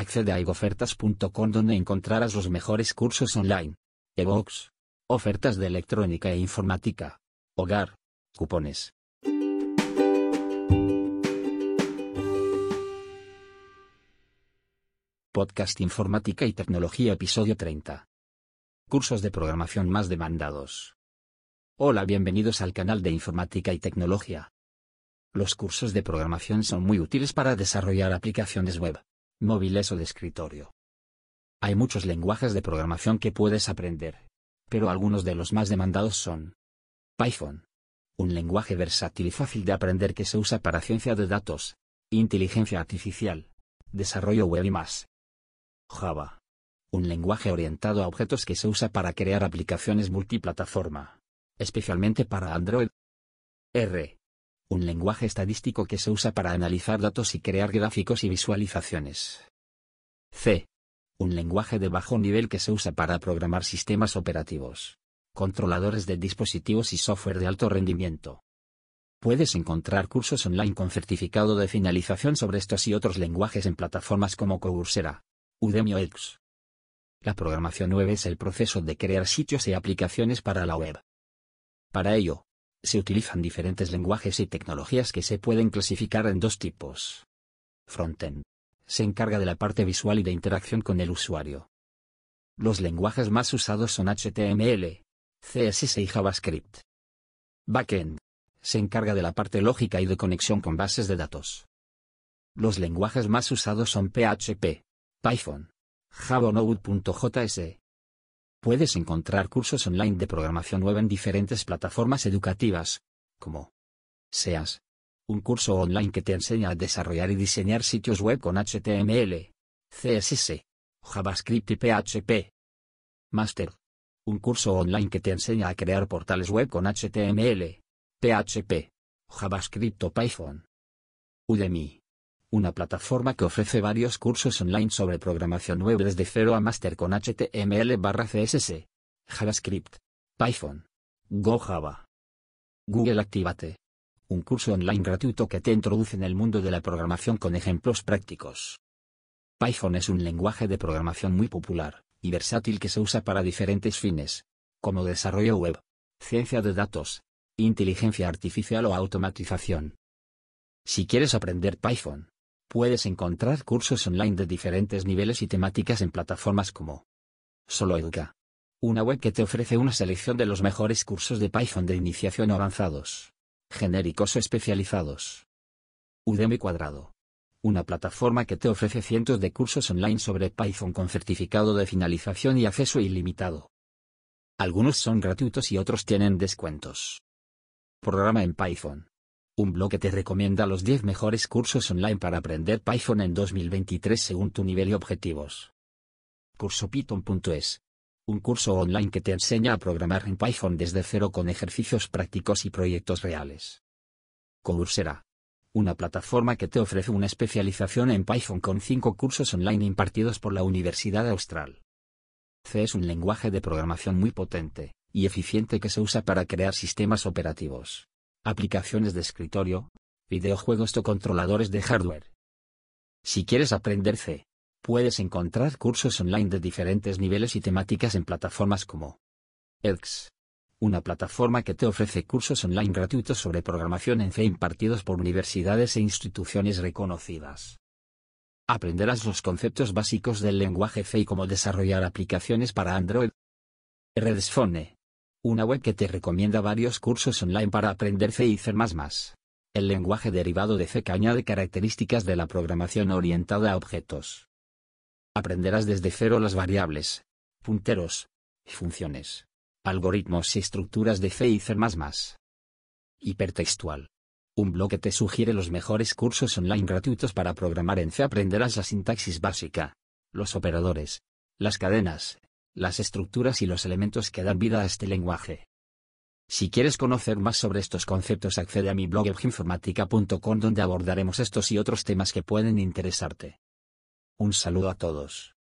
Accede a egofertas.com donde encontrarás los mejores cursos online. Evox. Ofertas de electrónica e informática. Hogar. Cupones. Podcast Informática y Tecnología Episodio 30. Cursos de programación más demandados. Hola, bienvenidos al canal de Informática y Tecnología. Los cursos de programación son muy útiles para desarrollar aplicaciones web, móviles o de escritorio. Hay muchos lenguajes de programación que puedes aprender, pero algunos de los más demandados son Python, un lenguaje versátil y fácil de aprender que se usa para ciencia de datos, inteligencia artificial, desarrollo web y más. Java, un lenguaje orientado a objetos que se usa para crear aplicaciones multiplataforma, especialmente para Android. Un lenguaje estadístico que se usa para analizar datos y crear gráficos y visualizaciones. C. Un lenguaje de bajo nivel que se usa para programar sistemas operativos, controladores de dispositivos y software de alto rendimiento. Puedes encontrar cursos online con certificado de finalización sobre estos y otros lenguajes en plataformas como Coursera, Udemy o. La programación web es el proceso de crear sitios y aplicaciones para la web. Para ello, se utilizan diferentes lenguajes y tecnologías que se pueden clasificar en dos tipos. Frontend. Se encarga de la parte visual y de interacción con el usuario. Los lenguajes más usados son HTML, CSS y JavaScript. Backend. Se encarga de la parte lógica y de conexión con bases de datos. Los lenguajes más usados son PHP, Python, Java Node.js. Puedes encontrar cursos online de programación web en diferentes plataformas educativas, como SEAS, un curso online que te enseña a desarrollar y diseñar sitios web con HTML, CSS, JavaScript y PHP. Master, un curso online que te enseña a crear portales web con HTML, PHP, JavaScript o Python. Udemy, una plataforma que ofrece varios cursos online sobre programación web desde cero a máster con HTML CSS, JavaScript, Python, Go Java. Google Activate. Un curso online gratuito que te introduce en el mundo de la programación con ejemplos prácticos. Python es un lenguaje de programación muy popular y versátil que se usa para diferentes fines, como desarrollo web, ciencia de datos, inteligencia artificial o automatización. Si quieres aprender Python, Puedes encontrar cursos online de diferentes niveles y temáticas en plataformas como SoloEduca. Una web que te ofrece una selección de los mejores cursos de Python de iniciación avanzados, genéricos o especializados. Udemy Cuadrado. Una plataforma que te ofrece cientos de cursos online sobre Python con certificado de finalización y acceso ilimitado. Algunos son gratuitos y otros tienen descuentos. Programa en Python. Un blog que te recomienda los 10 mejores cursos online para aprender Python en 2023 según tu nivel y objetivos. CursoPython.es. Un curso online que te enseña a programar en Python desde cero con ejercicios prácticos y proyectos reales. Coursera. Una plataforma que te ofrece una especialización en Python con 5 cursos online impartidos por la Universidad Austral. C es un lenguaje de programación muy potente y eficiente que se usa para crear sistemas operativos aplicaciones de escritorio, videojuegos o controladores de hardware. Si quieres aprender C, puedes encontrar cursos online de diferentes niveles y temáticas en plataformas como Elx, una plataforma que te ofrece cursos online gratuitos sobre programación en C impartidos por universidades e instituciones reconocidas. Aprenderás los conceptos básicos del lenguaje C y cómo desarrollar aplicaciones para Android. Redesfone una web que te recomienda varios cursos online para aprender C y C++. El lenguaje derivado de C que añade características de la programación orientada a objetos. Aprenderás desde cero las variables, punteros, funciones, algoritmos y estructuras de C y C++. Hipertextual. Un blog que te sugiere los mejores cursos online gratuitos para programar en C. Aprenderás la sintaxis básica, los operadores, las cadenas, las estructuras y los elementos que dan vida a este lenguaje. Si quieres conocer más sobre estos conceptos accede a mi blog evinformatica.com donde abordaremos estos y otros temas que pueden interesarte. Un saludo a todos.